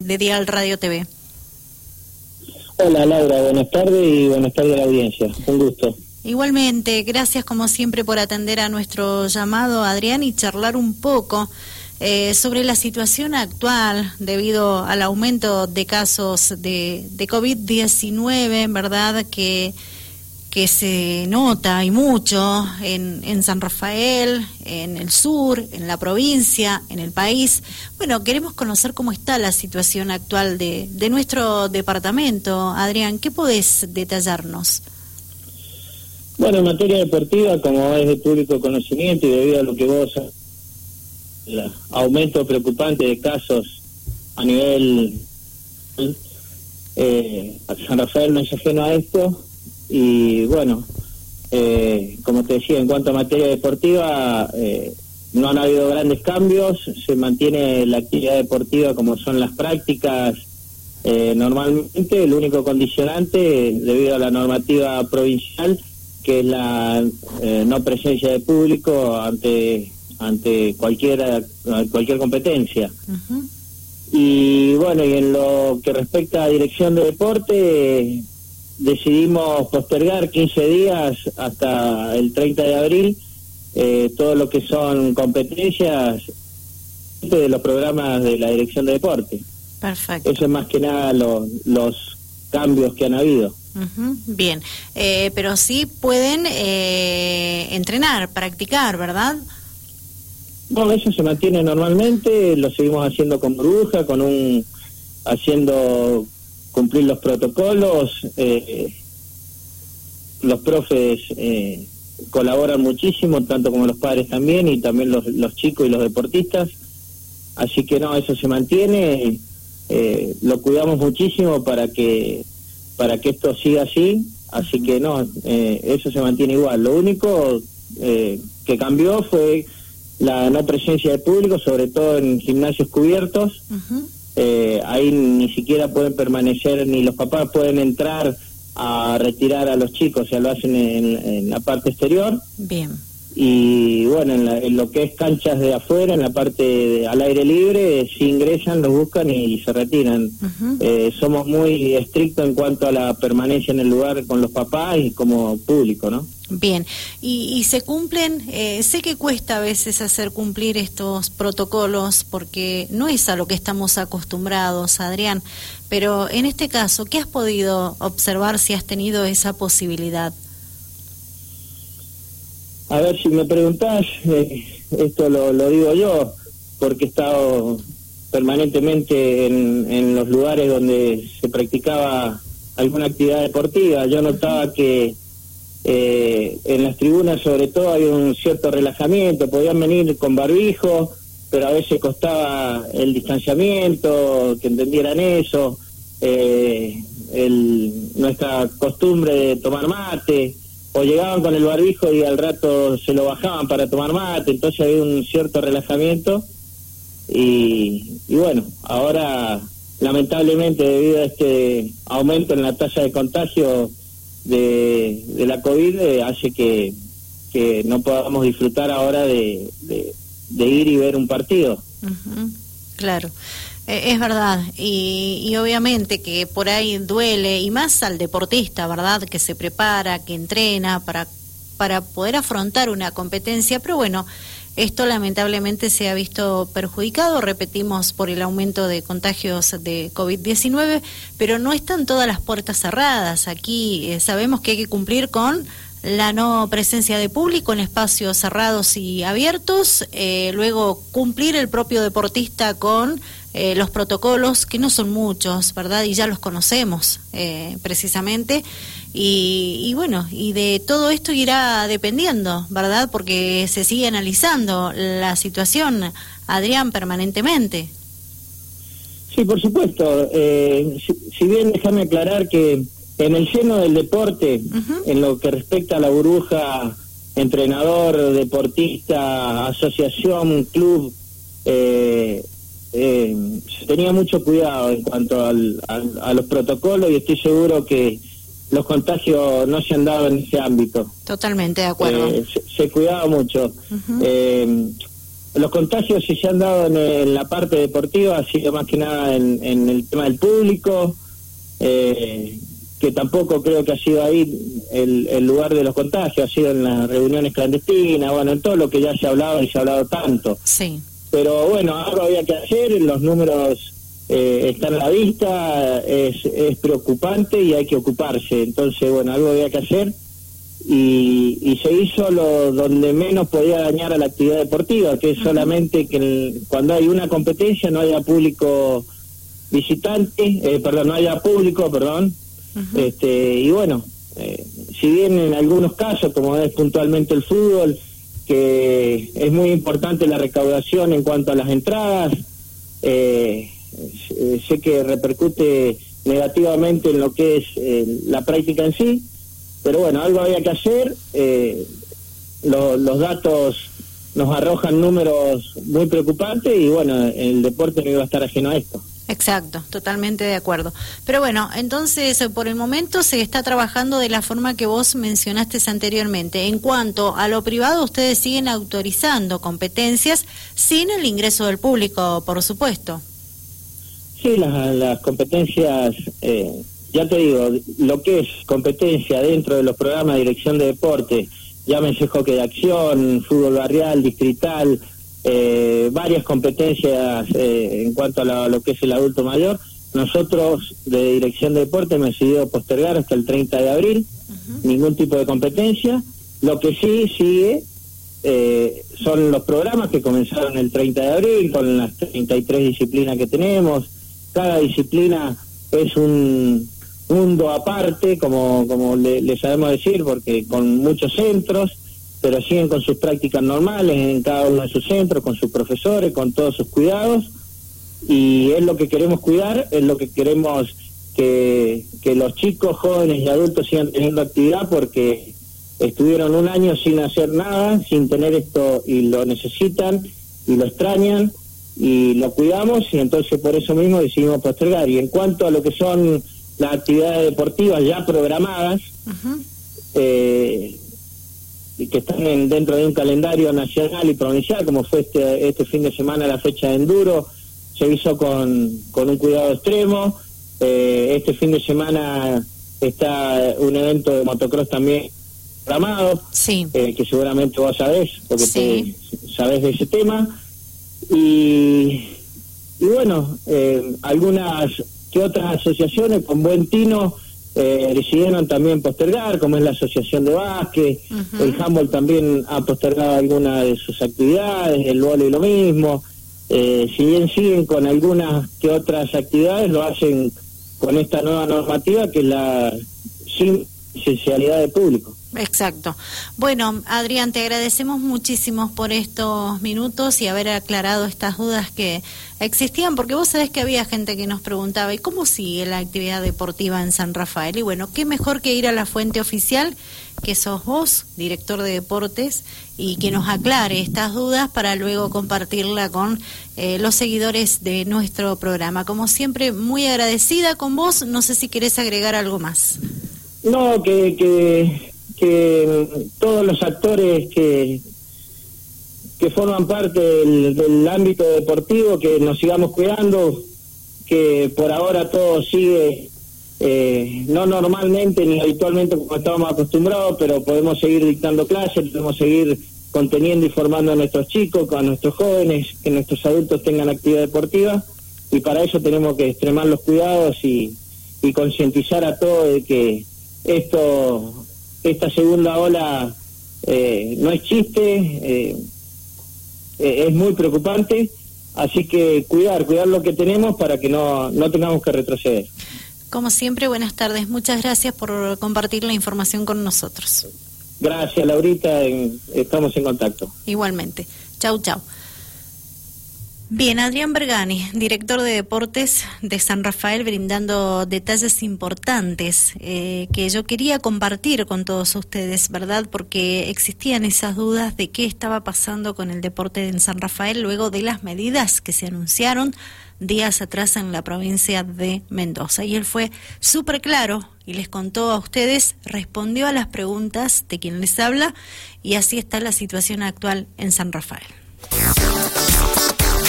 de Dial Radio TV. Hola Laura, buenas tardes y buenas tardes a la audiencia. Un gusto. Igualmente, gracias como siempre por atender a nuestro llamado, Adrián, y charlar un poco eh, sobre la situación actual debido al aumento de casos de, de COVID-19, ¿verdad? Que que se nota y mucho en, en, San Rafael, en el sur, en la provincia, en el país. Bueno, queremos conocer cómo está la situación actual de, de nuestro departamento. Adrián, ¿qué podés detallarnos? Bueno, en materia deportiva, como es de público conocimiento y debido a lo que vos, el aumento preocupante de casos a nivel... Eh, San Rafael no es ajeno a esto, y bueno, eh, como te decía, en cuanto a materia deportiva, eh, no han habido grandes cambios, se mantiene la actividad deportiva como son las prácticas eh, normalmente, el único condicionante, debido a la normativa provincial, que es la no presencia de público ante ante cualquier cualquier competencia. Y bueno, y en lo que respecta a dirección de deporte, decidimos postergar 15 días hasta el 30 de abril eh, todo lo que son competencias de los programas de la Dirección de Deporte. Perfecto. Eso es más que nada los cambios que han habido. Bien, eh, pero sí pueden eh, entrenar, practicar, ¿verdad? No, eso se mantiene normalmente, lo seguimos haciendo con bruja, con un haciendo cumplir los protocolos. Eh, los profes eh, colaboran muchísimo, tanto como los padres también, y también los, los chicos y los deportistas. Así que no, eso se mantiene, eh, lo cuidamos muchísimo para que para que esto siga así. Así que no, eso se mantiene igual. Lo único que cambió fue la no presencia de público, sobre todo en gimnasios cubiertos eh, ahí ni siquiera pueden permanecer, ni los papás pueden entrar a retirar a los chicos, o sea, lo hacen en, la parte exterior. Bien. Y bueno, en, lo que es canchas de afuera, en la parte al aire libre, si ingresan, los buscan y, se retiran. eh, somos muy estrictos en cuanto a la permanencia en el lugar con los papás y como público, ¿no? Bien, y, se cumplen, eh, sé que cuesta a veces hacer cumplir estos protocolos porque no es a lo que estamos acostumbrados, Adrián, pero en este caso, ¿qué has podido observar si has tenido esa posibilidad? A ver, si me preguntás, eh, esto lo, digo yo, porque he estado permanentemente en, en los lugares donde se practicaba alguna actividad deportiva. Yo notaba que eh, en las tribunas sobre todo hay un cierto relajamiento, podían venir con barbijo, pero a veces costaba el distanciamiento, que entendieran eso, eh, el, nuestra costumbre de tomar mate, o llegaban con el barbijo y al rato se lo bajaban para tomar mate, entonces había un cierto relajamiento y, y bueno, ahora lamentablemente debido a este aumento en la tasa de contagio, de, de la COVID eh, hace que, que no podamos disfrutar ahora de, de, ir y ver un partido. Claro. E, es verdad, y, y, obviamente que por ahí duele, y más al deportista, ¿verdad? Que se prepara, que entrena para, para poder afrontar una competencia, pero bueno, esto lamentablemente se ha visto perjudicado, repetimos, por el aumento de contagios de COVID-19, pero no están todas las puertas cerradas. Aquí eh, sabemos que hay que cumplir con la no presencia de público en espacios cerrados y abiertos, eh, luego cumplir el propio deportista con eh, los protocolos, que no son muchos, ¿verdad? Y ya los conocemos precisamente. Y, bueno, y de todo esto irá dependiendo, ¿verdad? Porque se sigue analizando la situación, Adrián, permanentemente. Sí, por supuesto. Eh, si, bien déjame aclarar que en el seno del deporte, en lo que respecta a la burbuja, entrenador, deportista, asociación, club, eh, eh, se tenía mucho cuidado en cuanto al, a los protocolos y estoy seguro que los contagios no se han dado en ese ámbito. Totalmente de acuerdo. Eh, se, cuidaba mucho. Eh, los contagios si se han dado en, la parte deportiva ha sido más que nada en, el tema del público, eh, que tampoco creo que ha sido ahí el, lugar de los contagios, ha sido en las reuniones clandestinas, bueno, en todo lo que ya se ha hablado y se ha hablado tanto. Sí. Pero bueno, algo había que hacer, los números eh, están a la vista, es, es preocupante y hay que ocuparse. Entonces, bueno, algo había que hacer y, se hizo lo donde menos podía dañar a la actividad deportiva, que es solamente que cuando hay una competencia no haya público visitante, eh, perdón, no haya público, perdón, este, y bueno, eh, si bien en algunos casos, como es puntualmente el fútbol, que es muy importante la recaudación en cuanto a las entradas, eh, sé que repercute negativamente en lo que es la práctica en sí, pero bueno, algo había que hacer. Eh, los datos nos arrojan números muy preocupantes y bueno, el deporte no iba a estar ajeno a esto. Exacto, totalmente de acuerdo. Pero bueno, entonces por el momento se está trabajando de la forma que vos mencionaste anteriormente. En cuanto a lo privado, ustedes siguen autorizando competencias sin el ingreso del público, por supuesto. Sí, las, competencias eh, ya te digo, lo que es competencia dentro de los programas de dirección de deporte, llámese hockey de acción, fútbol barrial, distrital, eh, varias competencias eh, en cuanto a lo, que es el adulto mayor, nosotros de dirección de deporte hemos decidido postergar hasta el 30 de abril, ningún tipo de competencia. Lo que sí sigue eh, son los programas que comenzaron el 30 de abril con las 33 disciplinas que tenemos. Cada disciplina es un, mundo aparte, como, como le, sabemos decir, porque con muchos centros, pero siguen con sus prácticas normales en cada uno de sus centros, con sus profesores, con todos sus cuidados, y es lo que queremos cuidar, es lo que queremos que, que los chicos, jóvenes y adultos sigan teniendo actividad porque estuvieron un año sin hacer nada, sin tener esto y lo necesitan y lo extrañan y lo cuidamos y entonces por eso mismo decidimos postergar. Y en cuanto a lo que son las actividades deportivas ya programadas eh, que están dentro de un calendario nacional y provincial, como fue este, este fin de semana la fecha de enduro, se hizo con, con un cuidado extremo. Eh, este fin de semana está un evento de motocross también programado, eh, que seguramente vos sabés, porque sí. sabés de ese tema. Y, y bueno, algunas que otras asociaciones con buen tino eh, decidieron también postergar, como es la Asociación de Básquet, el handball también ha postergado algunas de sus actividades, el vóley lo mismo, eh, si bien siguen con algunas que otras actividades, lo hacen con esta nueva normativa que es la sin esencialidad de público. Exacto. Bueno, Adrián, te agradecemos muchísimo por estos minutos y haber aclarado estas dudas que existían, porque vos sabés que había gente que nos preguntaba, ¿y cómo sigue la actividad deportiva en San Rafael? Y bueno, qué mejor que ir a la fuente oficial, que sos vos, director de deportes, y que nos aclare estas dudas para luego compartirla con eh, los seguidores de nuestro programa. Como siempre, muy agradecida con vos, no sé si querés agregar algo más. No, que, que que todos los actores que, que forman parte del, ámbito deportivo, que nos sigamos cuidando, que por ahora todo sigue, eh, no normalmente ni habitualmente como estábamos acostumbrados, pero podemos seguir dictando clases, podemos seguir conteniendo y formando a nuestros chicos, a nuestros jóvenes, que nuestros adultos tengan actividad deportiva, y para eso tenemos que extremar los cuidados y, y concientizar a todos de que esto esta segunda ola eh, no es chiste, eh, es muy preocupante, así que cuidar, cuidar lo que tenemos para que no, no tengamos que retroceder. Como siempre, buenas tardes. Muchas gracias por compartir la información con nosotros. Gracias, Laurita. estamos en contacto. Igualmente. Chau, chau. Bien, Adrián Bergani, director de deportes de San Rafael, brindando detalles importantes eh, que yo quería compartir con todos ustedes, ¿verdad? Porque existían esas dudas de qué estaba pasando con el deporte en San Rafael luego de las medidas que se anunciaron días atrás en la provincia de Mendoza. Y él fue súper claro y les contó a ustedes, respondió a las preguntas de quien les habla y así está la situación actual en San Rafael.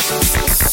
Thank you.